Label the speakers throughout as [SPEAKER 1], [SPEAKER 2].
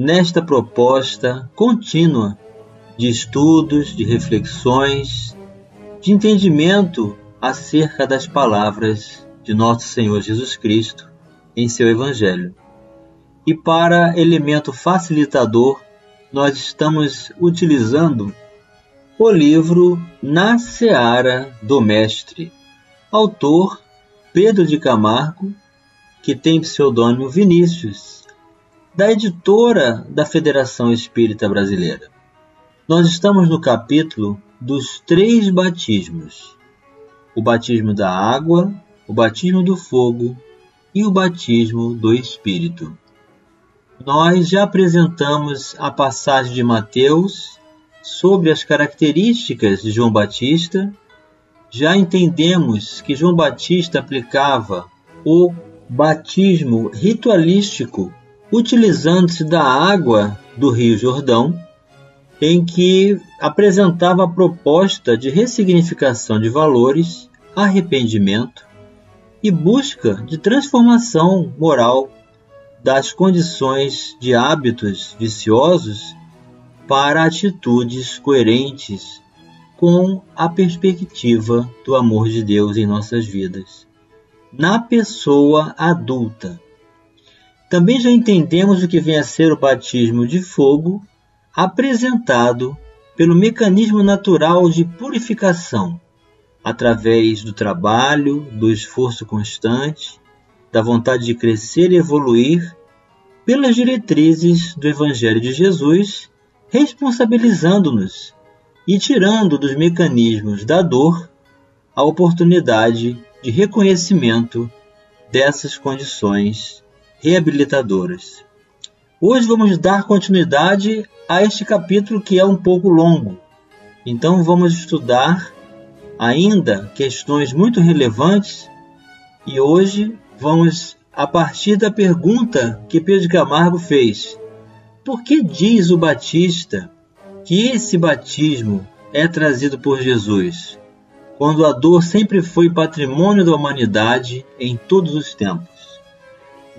[SPEAKER 1] nesta proposta contínua de estudos, de reflexões, de entendimento acerca das palavras de nosso Senhor Jesus Cristo em seu Evangelho. E para elemento facilitador, nós estamos utilizando o livro Na Seara do Mestre, autor Pedro de Camargo, que tem pseudônimo Vinícius, da editora da Federação Espírita Brasileira. Nós estamos no capítulo dos três batismos: o batismo da água, o batismo do fogo e o batismo do Espírito. Nós já apresentamos a passagem de Mateus sobre as características de João Batista, já entendemos que João Batista aplicava o batismo ritualístico utilizando-se da água do Rio Jordão, em que apresentava a proposta de ressignificação de valores, arrependimento e busca de transformação moral das condições de hábitos viciosos para atitudes coerentes com a perspectiva do amor de Deus em nossas vidas. Na pessoa adulta, também já entendemos o que vem a ser o batismo de fogo, apresentado pelo mecanismo natural de purificação, através do trabalho, do esforço constante, da vontade de crescer e evoluir, pelas diretrizes do Evangelho de Jesus, responsabilizando-nos e tirando dos mecanismos da dor a oportunidade de reconhecimento dessas condições reabilitadoras. Hoje vamos dar continuidade a este capítulo que é um pouco longo. Então vamos estudar ainda questões muito relevantes e hoje vamos a partir da pergunta que Pedro Camargo fez. Por que diz o Batista que esse batismo é trazido por Jesus, quando a dor sempre foi patrimônio da humanidade em todos os tempos?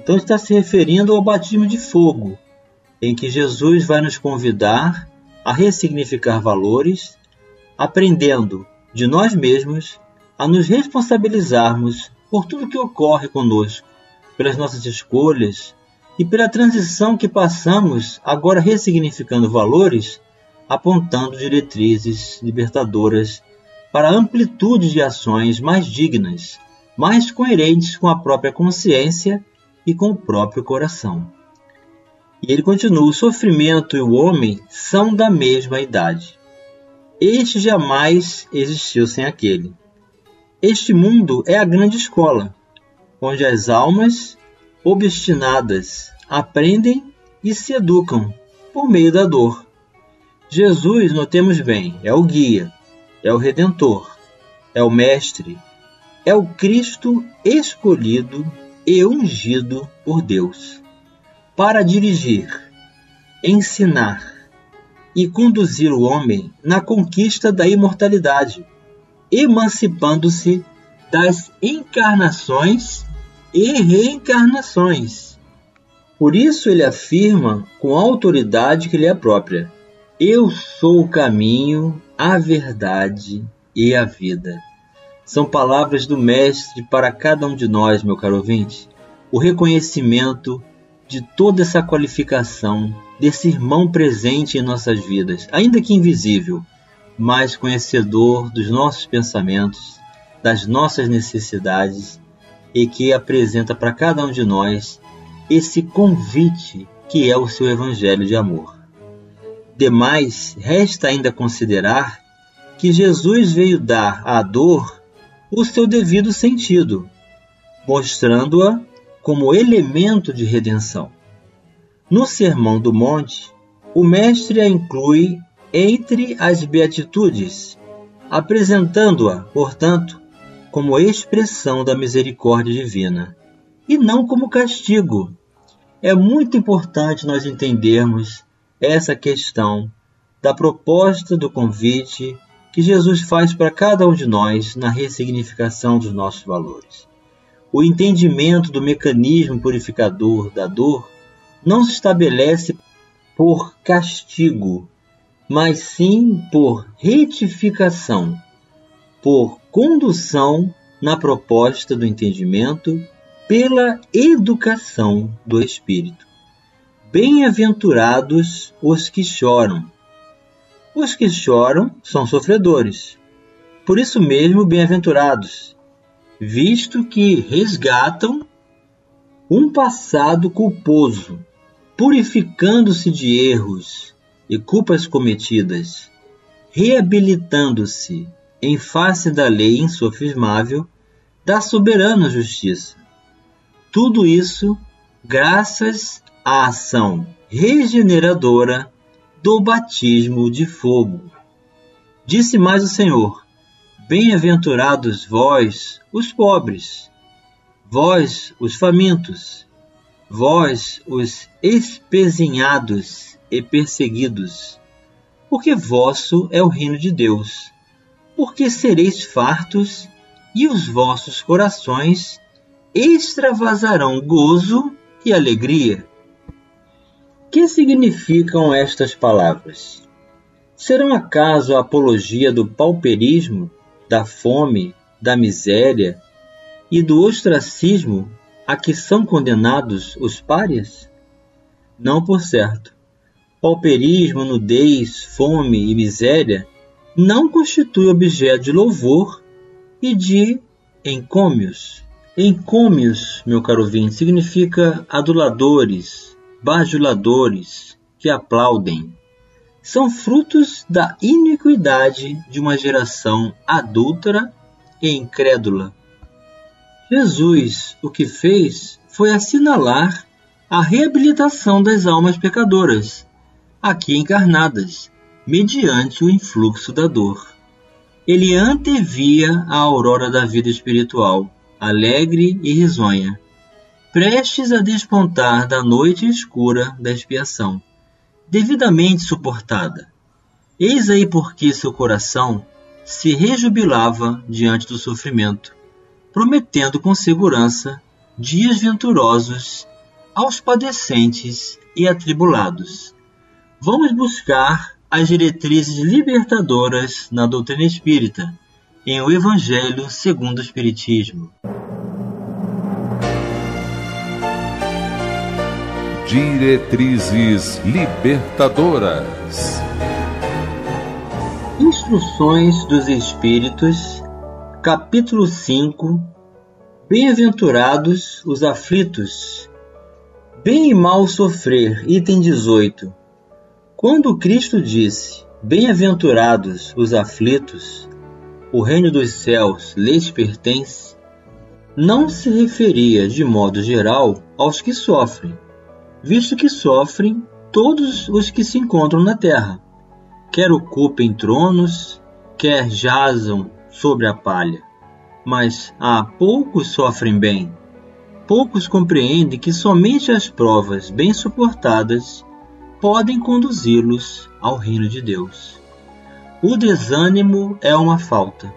[SPEAKER 1] Então está se referindo ao batismo de fogo, em que Jesus vai nos convidar a ressignificar valores, aprendendo de nós mesmos a nos responsabilizarmos por tudo que ocorre conosco, pelas nossas escolhas e pela transição que passamos, agora ressignificando valores, apontando diretrizes libertadoras para amplitude de ações mais dignas, mais coerentes com a própria consciência e com o próprio coração. E ele continua: o sofrimento e o homem são da mesma idade. Este jamais existiu sem aquele. Este mundo é a grande escola, onde as almas obstinadas aprendem e se educam por meio da dor. Jesus, notemos bem, é o guia, é o redentor, é o mestre, é o Cristo escolhido e ungido por Deus para dirigir, ensinar e conduzir o homem na conquista da imortalidade, emancipando-se das encarnações e reencarnações. Por isso ele afirma com a autoridade que lhe é própria: Eu sou o caminho, a verdade e a vida. São palavras do Mestre para cada um de nós, meu caro ouvinte. O reconhecimento de toda essa qualificação, desse irmão presente em nossas vidas, ainda que invisível, mas conhecedor dos nossos pensamentos, das nossas necessidades e que apresenta para cada um de nós esse convite que é o seu Evangelho de amor. Demais, resta ainda considerar que Jesus veio dar à dor o seu devido sentido, mostrando-a como elemento de redenção. No Sermão do Monte, o Mestre a inclui entre as beatitudes, apresentando-a, portanto, como expressão da misericórdia divina e não como castigo. É muito importante nós entendermos essa questão da proposta do convite que Jesus faz para cada um de nós na ressignificação dos nossos valores. O entendimento do mecanismo purificador da dor não se estabelece por castigo, mas sim por retificação, por condução na proposta do entendimento pela educação do espírito. Bem-aventurados os que choram. Os que choram são sofredores. Por isso mesmo, bem-aventurados, visto que resgatam um passado culposo, purificando-se de erros e culpas cometidas, reabilitando-se em face da lei insofismável da soberana justiça. Tudo isso graças à ação regeneradora do batismo de fogo. Disse mais o Senhor: Bem-aventurados vós, os pobres, vós, os famintos, vós, os espezinhados e perseguidos, porque vosso é o reino de Deus, porque sereis fartos e os vossos corações extravasarão gozo e alegria. Que significam estas palavras? Serão acaso a apologia do pauperismo, da fome, da miséria e do ostracismo a que são condenados os párias? Não por certo. Pauperismo, nudez, fome e miséria não constitui objeto de louvor e de encômios. Encômios, meu caro ouvinte, significa aduladores, bajuladores, que aplaudem. São frutos da iniquidade de uma geração adúltera e incrédula. Jesus o que fez foi assinalar a reabilitação das almas pecadoras, aqui encarnadas, mediante o influxo da dor. Ele antevia a aurora da vida espiritual alegre e risonha, prestes a despontar da noite escura da expiação, devidamente suportada. Eis aí porque seu coração se rejubilava diante do sofrimento, prometendo com segurança dias venturosos aos padecentes e atribulados. Vamos buscar as diretrizes libertadoras na doutrina espírita em O Evangelho segundo o Espiritismo.
[SPEAKER 2] Diretrizes libertadoras.
[SPEAKER 1] Instruções dos Espíritos, capítulo 5. Bem-aventurados os aflitos. Bem e mal sofrer, item 18. Quando Cristo disse: Bem-aventurados os aflitos, o reino dos céus lhes pertence, não se referia de modo geral aos que sofrem, visto que sofrem todos os que se encontram na terra, quer ocupem tronos, quer jazam sobre a palha. Mas há poucos sofrem bem. Poucos compreendem que somente as provas bem suportadas podem conduzi-los ao reino de Deus. O desânimo é uma falta.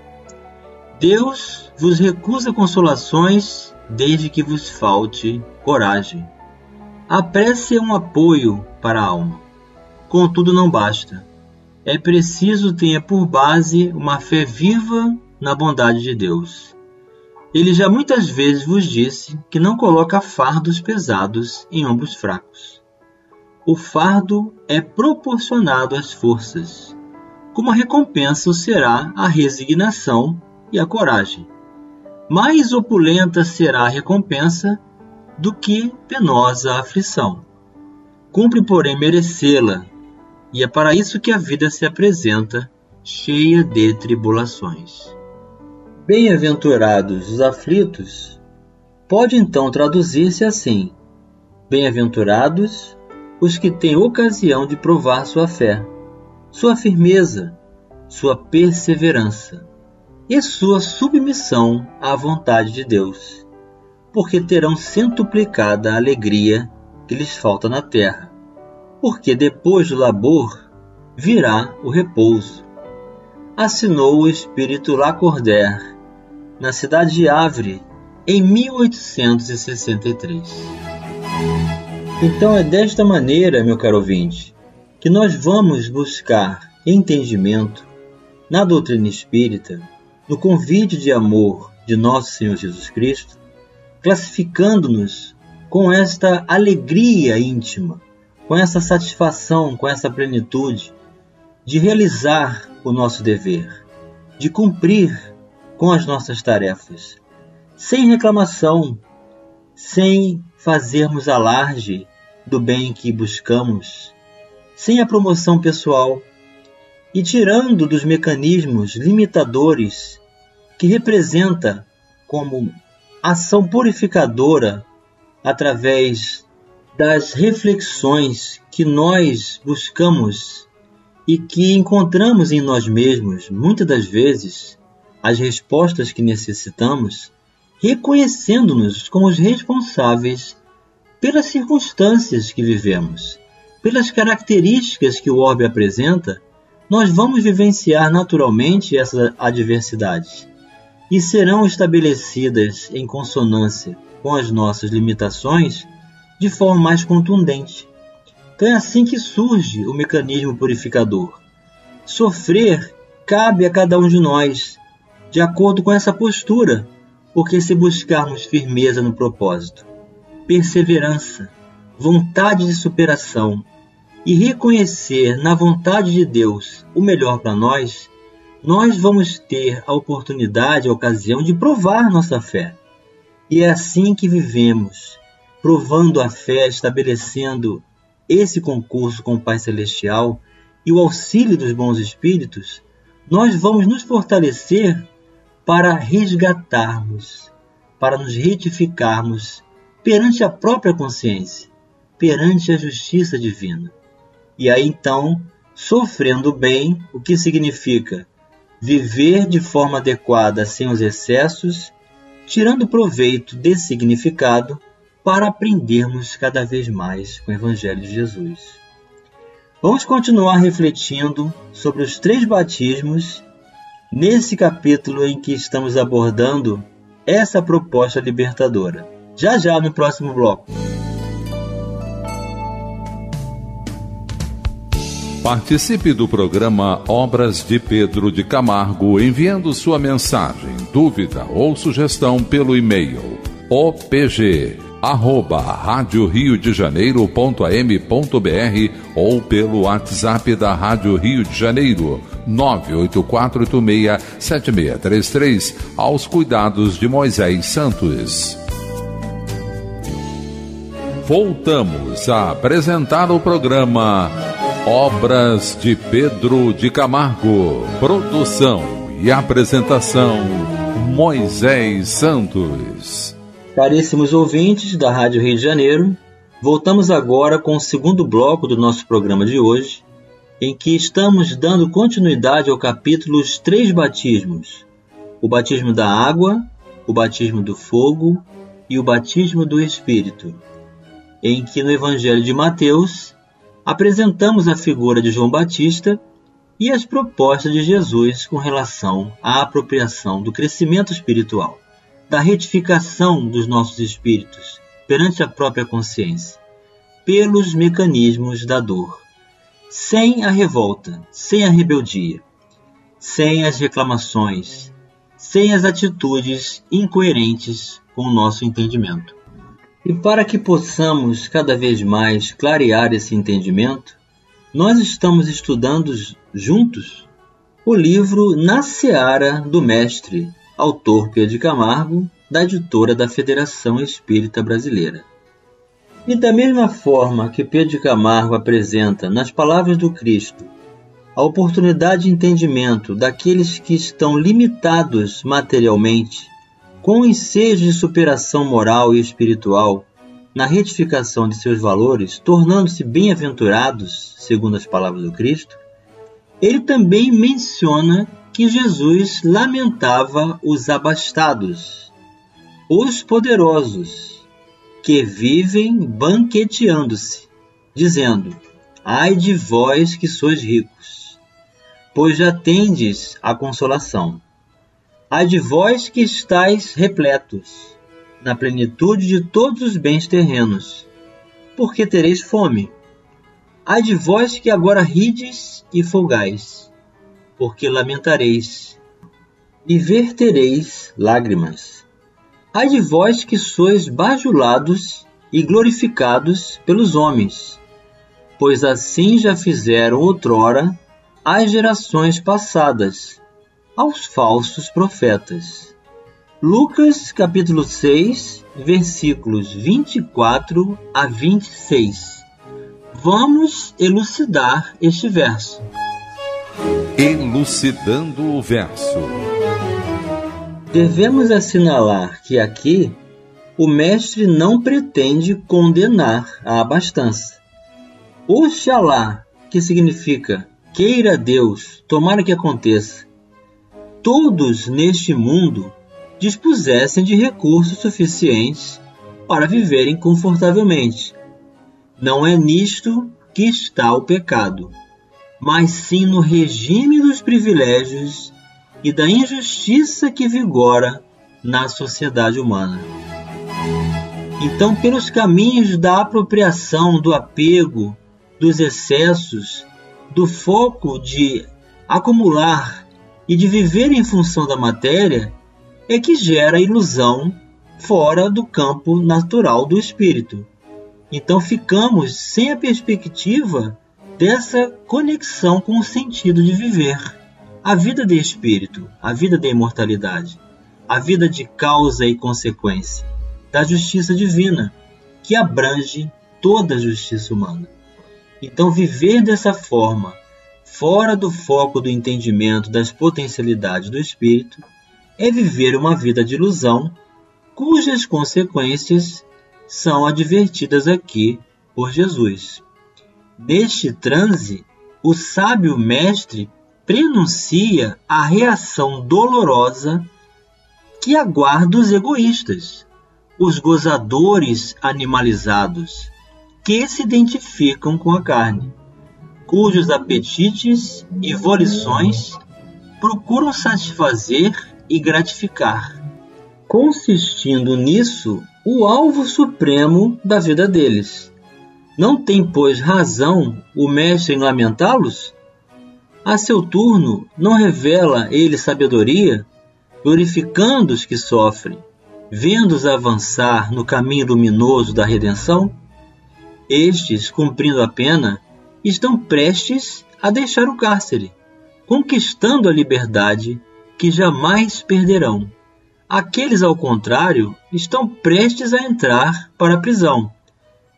[SPEAKER 1] Deus vos recusa consolações desde que vos falte coragem. A prece é um apoio para a alma. Contudo, não basta. É preciso ter por base uma fé viva na bondade de Deus. Ele já muitas vezes vos disse que não coloca fardos pesados em ombros fracos. O fardo é proporcionado às forças como a recompensa será a resignação e a coragem. Mais opulenta será a recompensa do que penosa aflição. Cumpre, porém, merecê-la, e é para isso que a vida se apresenta cheia de tribulações. Bem-aventurados os aflitos pode então traduzir-se assim: Bem-aventurados os que têm ocasião de provar sua fé, sua firmeza, sua perseverança e sua submissão à vontade de Deus, porque terão centuplicada a alegria que lhes falta na terra, porque depois do labor virá o repouso. Assinou o espírito Lacordaire, na cidade de Havre, em 1863. Então é desta maneira, meu caro ouvinte, que nós vamos buscar entendimento na doutrina espírita, no convite de amor de nosso Senhor Jesus Cristo, classificando-nos com esta alegria íntima, com essa satisfação, com essa plenitude de realizar o nosso dever, de cumprir com as nossas tarefas, sem reclamação, sem fazermos alarde do bem que buscamos, sem a promoção pessoal e tirando dos mecanismos limitadores que representa como ação purificadora através das reflexões que nós buscamos e que encontramos em nós mesmos, muitas das vezes, as respostas que necessitamos, reconhecendo-nos como os responsáveis pelas circunstâncias que vivemos, pelas características que o orbe apresenta, nós vamos vivenciar naturalmente essas adversidades e serão estabelecidas em consonância com as nossas limitações de forma mais contundente. Então é assim que surge o mecanismo purificador. Sofrer cabe a cada um de nós, de acordo com essa postura, porque se buscarmos firmeza no propósito, perseverança, vontade de superação e reconhecer na vontade de Deus o melhor para nós, nós vamos ter a oportunidade, a ocasião de provar nossa fé. E é assim que vivemos, provando a fé, estabelecendo esse concurso com o Pai Celestial e o auxílio dos bons espíritos, nós vamos nos fortalecer para resgatarmos, para nos retificarmos perante a própria consciência, perante a justiça divina. E aí então, sofrendo bem, o que significa viver de forma adequada sem os excessos, tirando proveito desse significado para aprendermos cada vez mais com o Evangelho de Jesus. Vamos continuar refletindo sobre os três batismos nesse capítulo em que estamos abordando essa proposta libertadora. Já já no próximo bloco.
[SPEAKER 2] Participe do programa Obras de Pedro de Camargo enviando sua mensagem, dúvida ou sugestão pelo e-mail opg arroba rádio Rio de Janeiro.am.br ou pelo WhatsApp da Rádio Rio de Janeiro 984867633 aos cuidados de Moisés Santos. Voltamos a apresentar o programa Obras de Pedro de Camargo. Produção e apresentação Moisés Santos.
[SPEAKER 1] Caríssimos ouvintes da Rádio Rio de Janeiro, voltamos agora com o segundo bloco do nosso programa de hoje, em que estamos dando continuidade ao capítulo Os Três Batismos: o batismo da água, o batismo do fogo e o batismo do Espírito, em que no Evangelho de Mateus apresentamos a figura de João Batista e as propostas de Jesus com relação à apropriação do crescimento espiritual da retificação dos nossos espíritos perante a própria consciência, pelos mecanismos da dor, sem a revolta, sem a rebeldia, sem as reclamações, sem as atitudes incoerentes com o nosso entendimento. E para que possamos cada vez mais clarear esse entendimento, nós estamos estudando juntos o livro Na Seara do Mestre, autor Pedro Camargo, da editora da Federação Espírita Brasileira. E da mesma forma que Pedro Camargo apresenta nas palavras do Cristo a oportunidade de entendimento daqueles que estão limitados materialmente, com ensejo de superação moral e espiritual, na retificação de seus valores, tornando-se bem-aventurados, segundo as palavras do Cristo, ele também menciona que Jesus lamentava os abastados, os poderosos, que vivem banqueteando-se, dizendo: Ai de vós que sois ricos, pois já tendes a consolação. Ai de vós que estáis repletos, na plenitude de todos os bens terrenos, porque tereis fome. Ai de vós que agora rides e folgais, porque lamentareis, e vertereis lágrimas. Ai de vós que sois bajulados e glorificados pelos homens, pois assim já fizeram outrora as gerações passadas aos falsos profetas. Lucas capítulo 6, versículos 24 a 26. Vamos elucidar este verso.
[SPEAKER 2] Elucidando o verso.
[SPEAKER 1] Devemos assinalar que aqui o mestre não pretende condenar a abastança. Oxalá, que significa queira Deus, tomara que aconteça. Todos neste mundo dispusessem de recursos suficientes para viverem confortavelmente. Não é nisto que está o pecado, mas sim no regime dos privilégios e da injustiça que vigora na sociedade humana. Então, pelos caminhos da apropriação, do apego, dos excessos, do foco de acumular e de viver em função da matéria, é que gera ilusão fora do campo natural do espírito. Então ficamos sem a perspectiva dessa conexão com o sentido de viver. A vida de espírito, a vida da imortalidade, a vida de causa e consequência, da justiça divina, que abrange toda a justiça humana. Então, viver dessa forma, fora do foco do entendimento das potencialidades do espírito, é viver uma vida de ilusão, cujas consequências são advertidas aqui por Jesus. Neste transe, o sábio mestre prenuncia a reação dolorosa que aguarda os egoístas, os gozadores animalizados, que se identificam com a carne, cujos apetites e volições procuram satisfazer e gratificar, consistindo nisso o alvo supremo da vida deles. Não tem, pois, razão o mestre em lamentá-los? A seu turno, não revela ele sabedoria, glorificando os que sofrem, vendo-os avançar no caminho luminoso da redenção? Estes, cumprindo a pena, estão prestes a deixar o cárcere, conquistando a liberdade que jamais perderão. Aqueles, ao contrário, estão prestes a entrar para a prisão,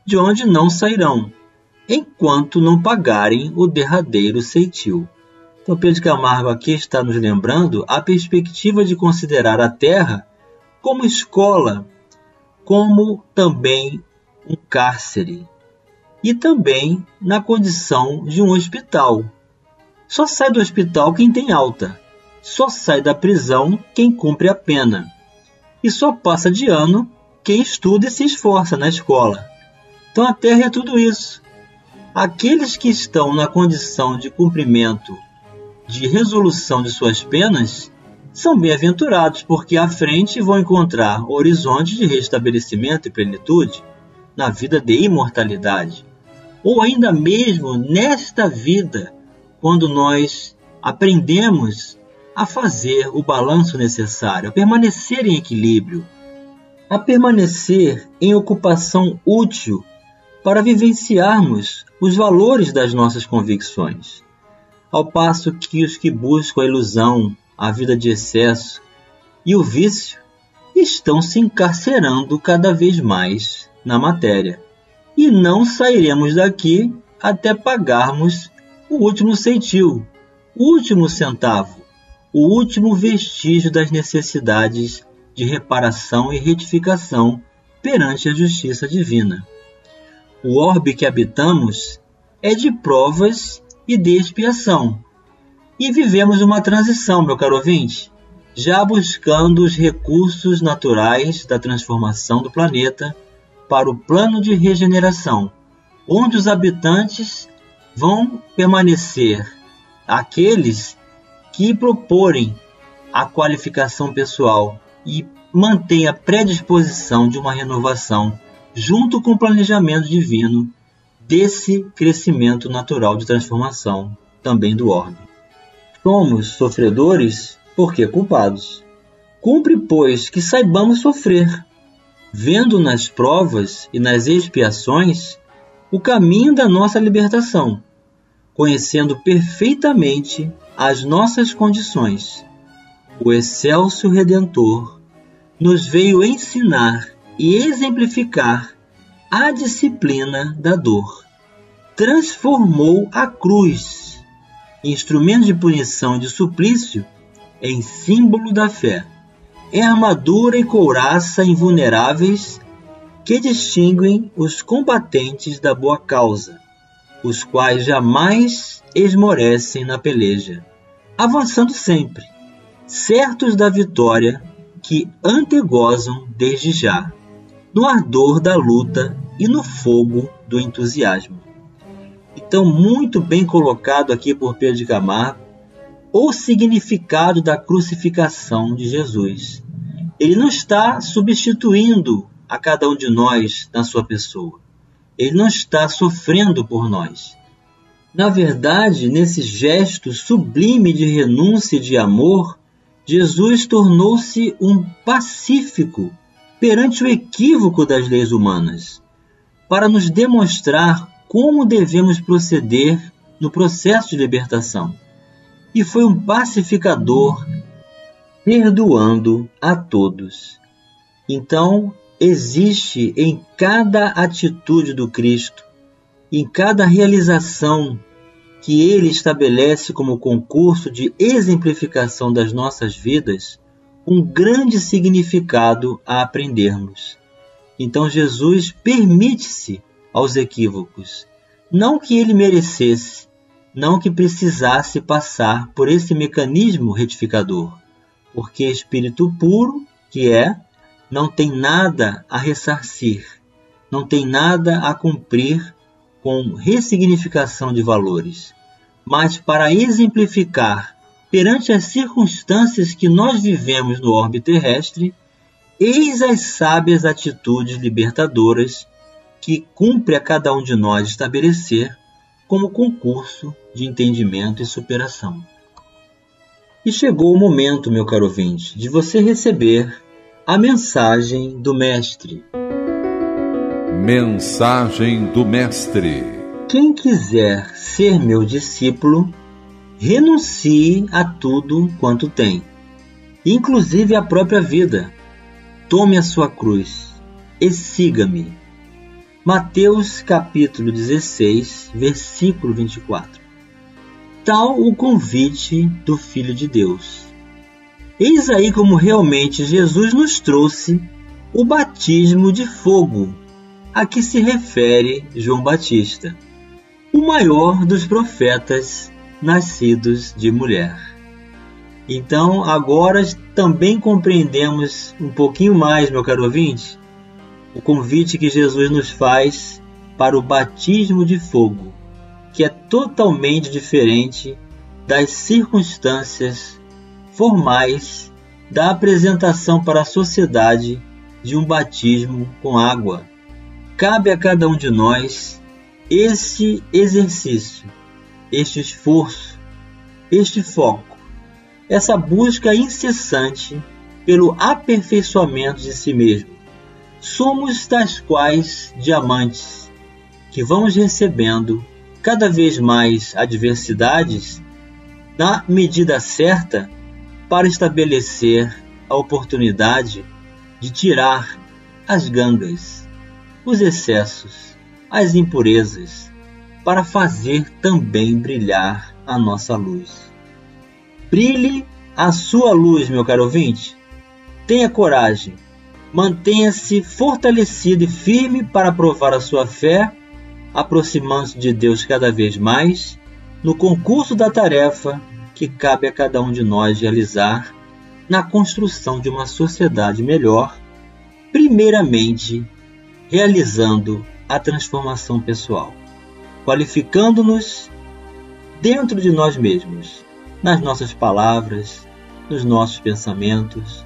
[SPEAKER 1] de onde não sairão, enquanto não pagarem o derradeiro ceitil. Então, Pedro Camargo aqui está nos lembrando a perspectiva de considerar a Terra como escola, como também um cárcere, e também na condição de um hospital. Só sai do hospital quem tem alta, só sai da prisão quem cumpre a pena, e só passa de ano quem estuda e se esforça na escola. Então a Terra é tudo isso. Aqueles que estão na condição de cumprimento, de resolução de suas penas, são bem-aventurados, porque à frente vão encontrar horizontes de restabelecimento e plenitude na vida de imortalidade. Ou ainda mesmo nesta vida, quando nós aprendemos a fazer o balanço necessário, a permanecer em equilíbrio, a permanecer em ocupação útil para vivenciarmos os valores das nossas convicções. Ao passo que os que buscam a ilusão, a vida de excesso e o vício estão se encarcerando cada vez mais na matéria. E não sairemos daqui até pagarmos o último centil, o último centavo, o último vestígio das necessidades de reparação e retificação perante a justiça divina. O orbe que habitamos é de provas e de expiação. E vivemos uma transição, meu caro ouvinte, já buscando os recursos naturais da transformação do planeta para o plano de regeneração, onde os habitantes vão permanecer aqueles que proporem a qualificação pessoal e mantêm a predisposição de uma renovação junto com o planejamento divino desse crescimento natural de transformação também do orbe. Somos sofredores porque culpados. Cumpre, pois, que saibamos sofrer, vendo nas provas e nas expiações o caminho da nossa libertação, conhecendo perfeitamente as nossas condições. O excelso Redentor nos veio ensinar e exemplificar a disciplina da dor. Transformou a cruz, instrumento de punição e de suplício, em símbolo da fé. É armadura e couraça invulneráveis que distinguem os combatentes da boa causa, os quais jamais esmorecem na peleja, avançando sempre, certos da vitória que antegozam desde já, no ardor da luta e no fogo do entusiasmo. Então, muito bem colocado aqui por Pedro de Camargo, o significado da crucificação de Jesus. Ele não está substituindo a cada um de nós na sua pessoa. Ele não está sofrendo por nós. Na verdade, nesse gesto sublime de renúncia e de amor, Jesus tornou-se um pacífico perante o equívoco das leis humanas, para nos demonstrar como devemos proceder no processo de libertação. E foi um pacificador, perdoando a todos. Então, existe em cada atitude do Cristo, em cada realização que ele estabelece como concurso de exemplificação das nossas vidas, um grande significado a aprendermos. Então Jesus permite-se aos equívocos, não que ele merecesse, não que precisasse passar por esse mecanismo retificador, porque espírito puro, que é, não tem nada a ressarcir, não tem nada a cumprir com ressignificação de valores, mas para exemplificar perante as circunstâncias que nós vivemos no orbe terrestre, eis as sábias atitudes libertadoras que cumpre a cada um de nós estabelecer como concurso de entendimento e superação. E chegou o momento, meu caro ouvinte, de você receber a mensagem do Mestre.
[SPEAKER 2] Mensagem do Mestre.
[SPEAKER 1] Quem quiser ser meu discípulo, renuncie a tudo quanto tem, inclusive a própria vida. Tome a sua cruz e siga-me. Mateus capítulo 16, versículo 24. Tal o convite do Filho de Deus. Eis aí como realmente Jesus nos trouxe o batismo de fogo a que se refere João Batista, o maior dos profetas nascidos de mulher. Então, agora também compreendemos um pouquinho mais, meu caro ouvinte, o convite que Jesus nos faz para o batismo de fogo, que é totalmente diferente das circunstâncias formais da apresentação para a sociedade de um batismo com água cabe a cada um de nós este exercício, este esforço, este foco, essa busca incessante pelo aperfeiçoamento de si mesmo. Somos tais quais diamantes que vamos recebendo cada vez mais adversidades na medida certa para estabelecer a oportunidade de tirar as gangas os excessos, as impurezas, para fazer também brilhar a nossa luz. Brilhe a sua luz, meu caro ouvinte. Tenha coragem, Mantenha-se fortalecido e firme para provar a sua fé, aproximando-se de Deus cada vez mais no concurso da tarefa que cabe a cada um de nós realizar na construção de uma sociedade melhor, primeiramente realizando a transformação pessoal, qualificando-nos dentro de nós mesmos, nas nossas palavras, nos nossos pensamentos,